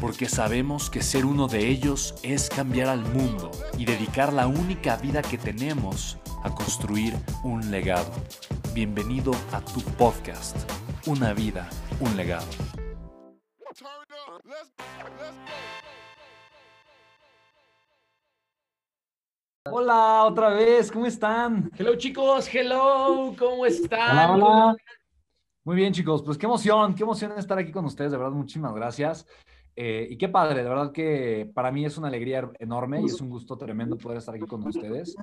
porque sabemos que ser uno de ellos es cambiar al mundo y dedicar la única vida que tenemos a construir un legado. Bienvenido a tu podcast, Una vida, un legado. Hola, otra vez, ¿cómo están? Hello chicos, hello, ¿cómo están? Hola, hola. Muy bien chicos, pues qué emoción, qué emoción estar aquí con ustedes, de verdad, muchísimas gracias. Eh, y qué padre, de verdad que para mí es una alegría enorme y es un gusto tremendo poder estar aquí con ustedes.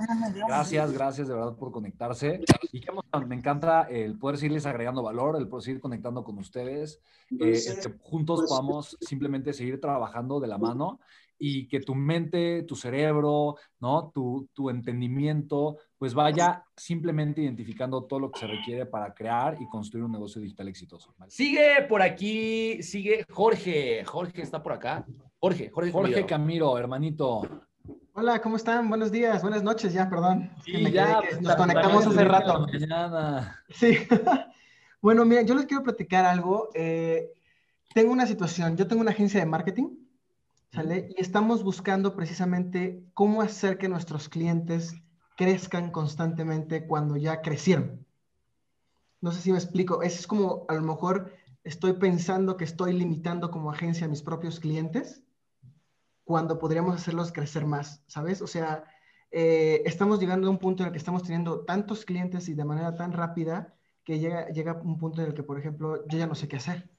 Gracias, gracias de verdad por conectarse. Y qué emoción, me encanta el poder seguirles agregando valor, el poder seguir conectando con ustedes, eh, que juntos podamos simplemente seguir trabajando de la mano y que tu mente, tu cerebro, ¿no? Tu, tu, entendimiento, pues vaya simplemente identificando todo lo que se requiere para crear y construir un negocio digital exitoso. Sigue por aquí, sigue Jorge. Jorge está por acá. Jorge, Jorge. Jorge Camilo, hermanito. Hola, ¿cómo están? Buenos días, buenas noches ya, perdón. Sí, ya, pues, nos conectamos hace rato. Sí. bueno, mira, yo les quiero platicar algo. Eh, tengo una situación, yo tengo una agencia de marketing y estamos buscando precisamente cómo hacer que nuestros clientes crezcan constantemente cuando ya crecieron. No sé si me explico. Es como, a lo mejor estoy pensando que estoy limitando como agencia a mis propios clientes cuando podríamos hacerlos crecer más, ¿sabes? O sea, eh, estamos llegando a un punto en el que estamos teniendo tantos clientes y de manera tan rápida que llega, llega un punto en el que, por ejemplo, yo ya no sé qué hacer,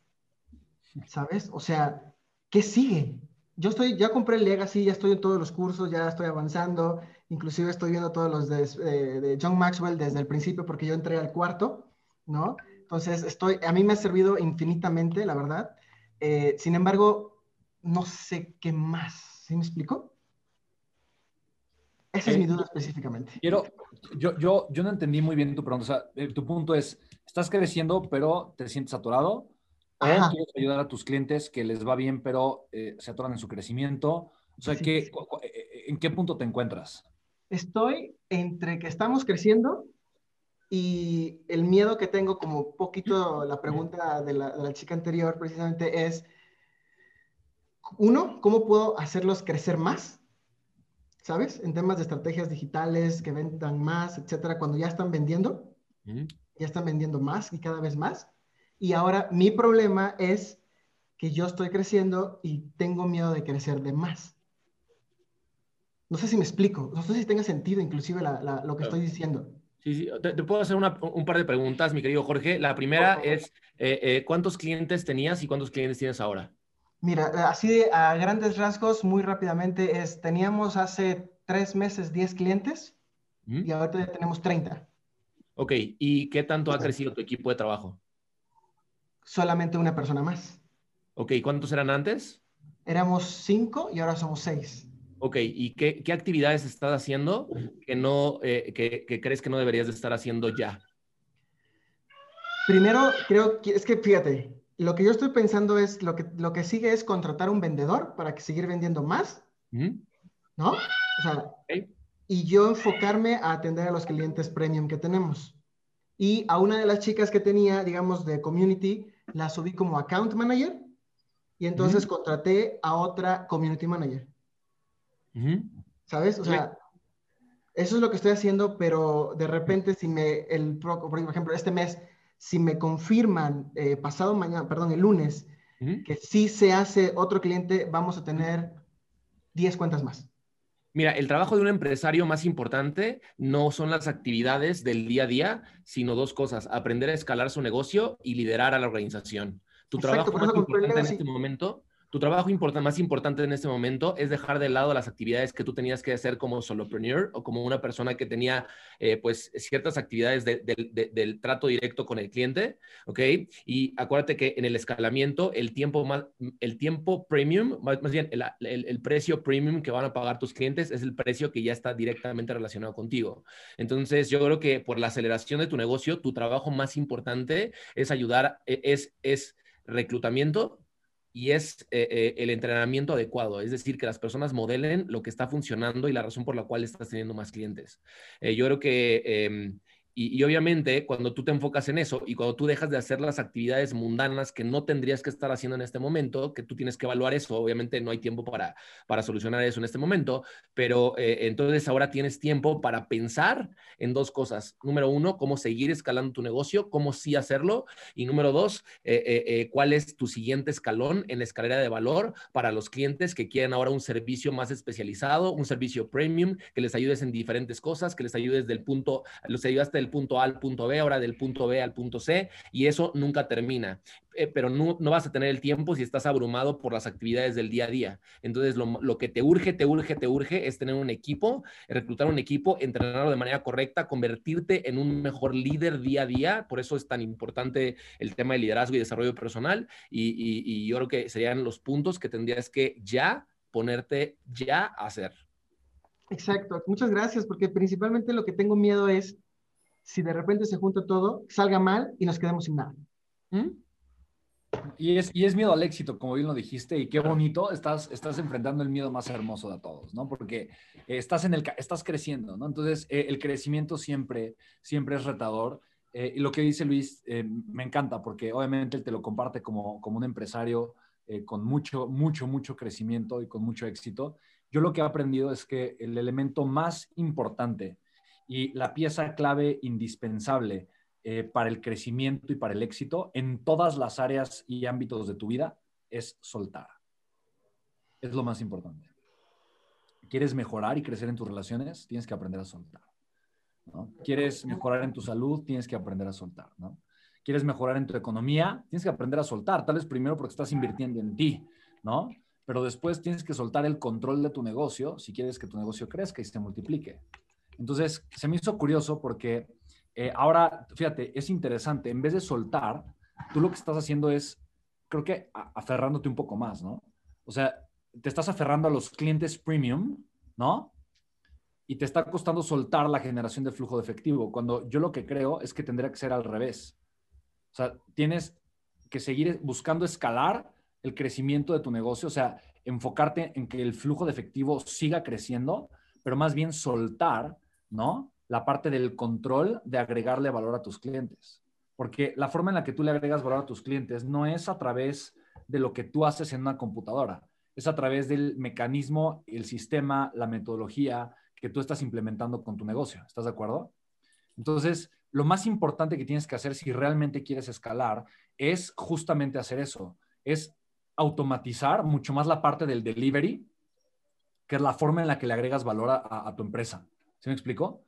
¿sabes? O sea, ¿qué sigue? Yo estoy, ya compré el Legacy, ya estoy en todos los cursos, ya estoy avanzando, inclusive estoy viendo todos los de, eh, de, John Maxwell desde el principio porque yo entré al cuarto, ¿no? Entonces, estoy, a mí me ha servido infinitamente, la verdad. Eh, sin embargo, no sé qué más. ¿Sí me explico? Esa es mi duda específicamente. Quiero, yo, yo, yo no entendí muy bien tu pregunta. O sea, tu punto es, estás creciendo, pero te sientes saturado o quieres ayudar a tus clientes que les va bien, pero eh, se atoran en su crecimiento. O sea, eh, eh, ¿en qué punto te encuentras? Estoy entre que estamos creciendo y el miedo que tengo, como poquito la pregunta de la, de la chica anterior, precisamente es, uno, ¿cómo puedo hacerlos crecer más? ¿Sabes? En temas de estrategias digitales, que vendan más, etcétera, cuando ya están vendiendo, ya están vendiendo más y cada vez más. Y ahora mi problema es que yo estoy creciendo y tengo miedo de crecer de más. No sé si me explico, no sé si tenga sentido inclusive lo que estoy diciendo. Sí, sí, te, puedo hacer un par de preguntas, mi querido Jorge. La primera es, eh, eh, ¿cuántos clientes tenías y cuántos clientes tienes ahora? Mira, así a grandes rasgos, muy rápidamente, es, teníamos hace tres meses 10 clientes y ahorita ya tenemos 30. Ok, ¿y qué tanto ha crecido tu equipo de trabajo? Solamente una persona más. Ok, ¿cuántos eran antes? Éramos cinco y ahora somos seis. Ok, ¿y qué, qué actividades estás haciendo que, no, eh, que, crees que no deberías de estar haciendo ya? Primero, creo que es que fíjate, lo que yo estoy pensando es lo que, lo que sigue es contratar un vendedor para que seguir vendiendo más, ¿no? O sea, y yo enfocarme a atender a los clientes premium que tenemos. Y a una de las chicas que tenía, digamos, de community, la subí como account manager y entonces contraté a otra community manager. ¿Sabes? O sea, eso es lo que estoy haciendo, pero de repente si me, el, por ejemplo, este mes, si me confirman eh, pasado mañana, perdón, el lunes, que sí se hace otro cliente, vamos a tener 10 cuentas más. Mira, el trabajo de un empresario más importante no son las actividades del día a día, sino dos cosas, aprender a escalar su negocio y liderar a la organización. Tu trabajo más importante en este momento tu trabajo más importante en este momento es dejar de lado las actividades que tú tenías que hacer como solopreneur o como una persona que tenía eh, pues ciertas actividades del trato directo con el cliente, ¿ok? Y acuérdate que en el escalamiento el tiempo, más, el tiempo premium, más, bien el, el, precio premium que van a pagar tus clientes es el precio que ya está directamente relacionado contigo. Entonces yo creo que por la aceleración de tu negocio, tu trabajo más importante es ayudar, e, es, es reclutamiento, y es eh, eh, el entrenamiento adecuado, es decir, que las personas modelen lo que está funcionando y la razón por la cual estás teniendo más clientes. Eh, yo creo que em, y, obviamente cuando tú te enfocas en eso y cuando tú dejas de hacer las actividades mundanas que no tendrías que estar haciendo en este momento, que tú tienes que evaluar eso, obviamente no hay tiempo para, para solucionar eso en este momento, pero eh, entonces ahora tienes tiempo para pensar en dos cosas. Número uno, cómo seguir escalando tu negocio, cómo sí hacerlo. Y número dos, eh, eh, cuál es tu siguiente escalón en la escalera de valor para los clientes que quieren ahora un servicio más especializado, un servicio premium, que les ayudes en diferentes cosas, que les ayudes del punto, los ayudaste del punto A al punto B, ahora del punto B al punto C, y eso nunca termina. Eh, pero no, no, vas a tener el tiempo si estás abrumado por las actividades del día a día. Entonces, lo, lo, que te urge, te urge, te urge es tener un equipo, reclutar un equipo, entrenarlo de manera correcta, convertirte en un mejor líder día a día. Por eso es tan importante el tema de liderazgo y desarrollo personal. Y, y, y yo creo que serían los puntos que tendrías que ya ponerte ya a hacer. Exacto, muchas gracias, porque principalmente lo que tengo miedo es si de repente se junta todo, salga mal y nos quedemos sin nada. ¿Mm? Y es, y es miedo al éxito, como bien lo dijiste, y qué bonito, estás, estás enfrentando el miedo más hermoso de todos, ¿no? Porque estás, en el, estás creciendo, ¿no? Entonces, eh, el crecimiento siempre, siempre es retador. Eh, y lo que dice Luis eh, me encanta, porque obviamente él te lo comparte como, como un empresario con mucho, mucho, mucho crecimiento y con mucho éxito. Yo lo que he aprendido es que el elemento más importante y la pieza clave indispensable eh, para el crecimiento y para el éxito en todas las áreas y ámbitos de tu vida es soltar. Es lo más importante. ¿Quieres mejorar y crecer en tus relaciones? Tienes que aprender a soltar. ¿Quieres mejorar en tu salud? Tienes que aprender a soltar. ¿no? ¿Quieres mejorar en tu economía? Tienes que aprender a soltar. Tal vez primero porque estás invirtiendo en ti, ¿no? Pero después tienes que soltar el control de tu negocio si quieres que tu negocio crezca y se multiplique. Entonces, se me hizo curioso porque eh, ahora, fíjate, es interesante, en vez de soltar, tú lo que estás haciendo es, creo que aferrándote un poco más, ¿no? O sea, te estás aferrando a los clientes premium, ¿no? Y te está costando soltar la generación de flujo de efectivo, cuando yo lo que creo es que tendría que ser al revés. O sea, tienes que seguir buscando escalar el crecimiento de tu negocio, o sea, enfocarte en que el flujo de efectivo siga creciendo, pero más bien soltar ¿no? La parte del control de agregarle valor a tus clientes. Porque la forma en la que tú le agregas valor a tus clientes no es a través de lo que tú haces en una computadora, es a través del mecanismo, el sistema, la metodología que tú estás implementando con tu negocio. ¿Estás de acuerdo? Entonces, lo más importante que tienes que hacer si realmente quieres escalar es justamente hacer eso, es automatizar mucho más la parte del delivery, que es la forma en la que le agregas valor a, a tu empresa. ¿Se me explicó?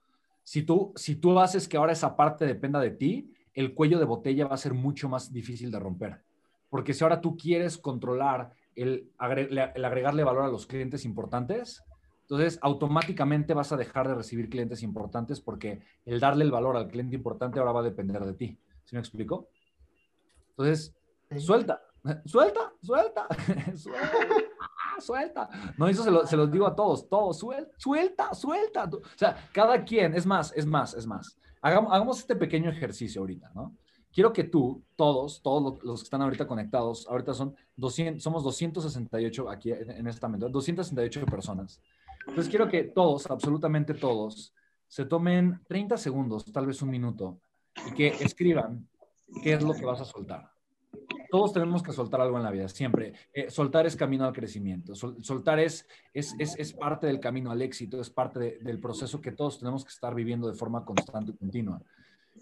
Si tú, si tú haces que ahora esa parte dependa de ti, el cuello de botella va a ser mucho más difícil de romper. Porque si ahora tú quieres controlar el, el agregarle valor a los clientes importantes, entonces automáticamente vas a dejar de recibir clientes importantes porque el darle el valor al cliente importante ahora va a depender de ti. ¿Se me explicó? Entonces, suelta, suelta, suelta, suelta suelta. No, eso se lo, se los digo a todos, todos, suelta, suelta, suelta. O sea, cada quien, es más, es más, es más. Hagamos, hagamos este pequeño ejercicio ahorita, ¿no? Quiero que tú, todos, todos los que están ahorita conectados, ahorita son 200, somos 268 aquí en esta mente, 268 personas. Entonces quiero que todos, absolutamente todos, se tomen 30 segundos, tal vez un minuto, y que escriban qué es lo que vas a soltar todos tenemos que soltar algo en la vida, siempre. Eh, soltar es camino al crecimiento, soltar es, es, es, parte del camino al éxito, es parte del proceso que todos tenemos que estar viviendo de forma constante y continua.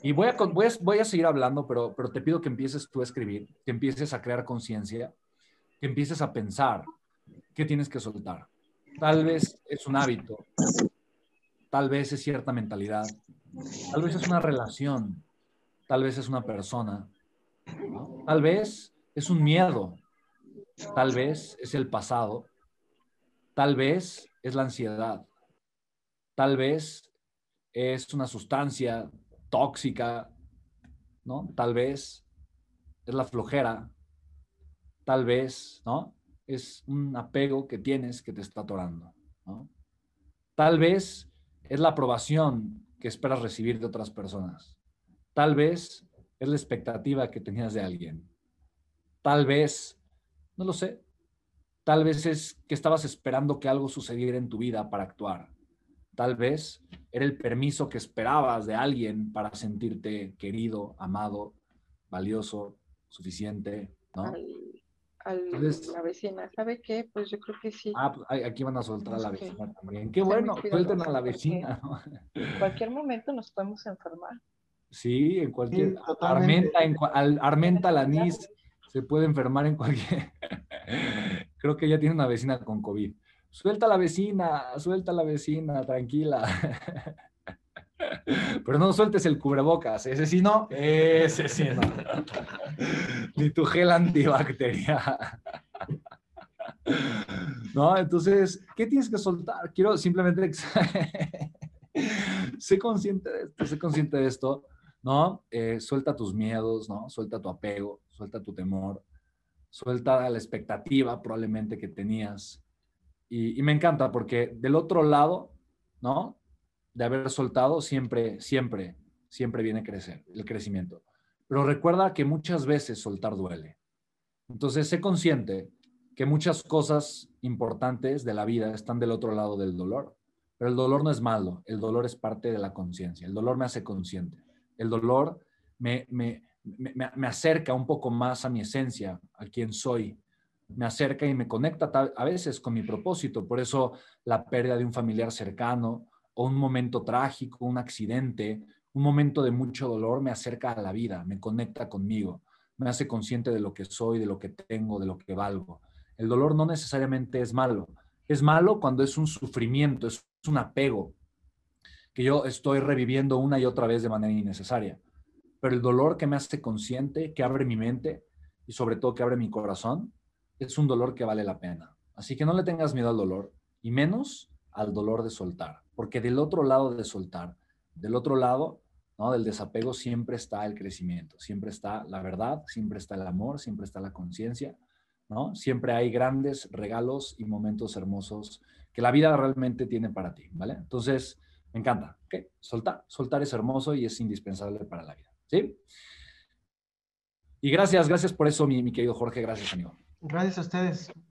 Y voy a, voy a, voy a seguir hablando, pero, pero te pido que empieces tú a escribir, que empieces a crear conciencia, que empieces a pensar qué tienes que soltar. tal vez es un hábito, tal vez es cierta mentalidad, tal vez es una relación, tal vez es una persona, tal vez es un miedo, tal vez es el pasado, tal vez es la ansiedad, tal vez es una sustancia tóxica, ¿no? Tal vez es la flojera, tal vez, ¿no? Es un apego que tienes que te está atorando, ¿no? Tal vez es la aprobación que esperas recibir de otras personas. Tal vez es la expectativa que tenías de alguien. Tal vez, no lo sé, tal vez es que estabas esperando que algo sucediera en tu vida para actuar. Tal vez era el permiso que esperabas de alguien para sentirte querido, amado, valioso, suficiente, ¿no? Al, la vecina, ¿sabe qué? Pues yo creo que sí. Ah, pues aquí van a soltar a la vecina también. Qué bueno, suelten a la vecina. En cualquier momento nos podemos enfermar. Sí, en cualquier. armenta, en, al, armenta la NIS se puede enfermar en cualquier. Creo que ya tiene una vecina con COVID. Suelta a la vecina, suelta a la vecina, tranquila. Pero no sueltes el cubrebocas, ese sí no, ese sí no. Ni tu gel antibacterial. ¿No? Entonces, ¿qué tienes que soltar? Quiero simplemente sé consciente de esto, sé consciente de esto, ¿no? Eh, suelta tus miedos, ¿no? Suelta tu apego, suelta tu temor, suelta la expectativa probablemente que tenías. Y, y me encanta porque del otro lado, ¿no? de haber soltado, siempre, siempre, siempre viene crecer, el crecimiento. Pero recuerda que muchas veces soltar duele. Entonces, sé consciente que muchas cosas importantes de la vida están del otro lado del dolor. Pero el dolor no es malo, el dolor es parte de la conciencia. El dolor me hace consciente. El dolor me, me, me, me, acerca un poco más a mi esencia, a quien soy. Me acerca y me conecta a veces con mi propósito. Por eso la pérdida de un familiar cercano, o un momento trágico, un accidente, un momento de mucho dolor me acerca a la vida, me conecta conmigo, me hace consciente de lo que soy, de lo que tengo, de lo que valgo. El dolor no necesariamente es malo. Es malo cuando es un sufrimiento, es un apego que yo estoy reviviendo una y otra vez de manera innecesaria. Pero el dolor que me hace consciente, que abre mi mente y sobre todo que abre mi corazón, es un dolor que vale la pena. Así que no le tengas miedo al dolor y menos al dolor de soltar, porque del otro lado de soltar, del otro lado, ¿no? Del desapego siempre está el crecimiento, siempre está la verdad, siempre está el amor, siempre está la conciencia, ¿no? Siempre hay grandes regalos y momentos hermosos que la vida realmente tiene para ti, ¿vale? Entonces, me encanta, ¿ok? Soltar, soltar es hermoso y es indispensable para la vida, ¿sí? Y gracias, gracias por eso, mi querido Jorge, gracias, amigo. Gracias a ustedes.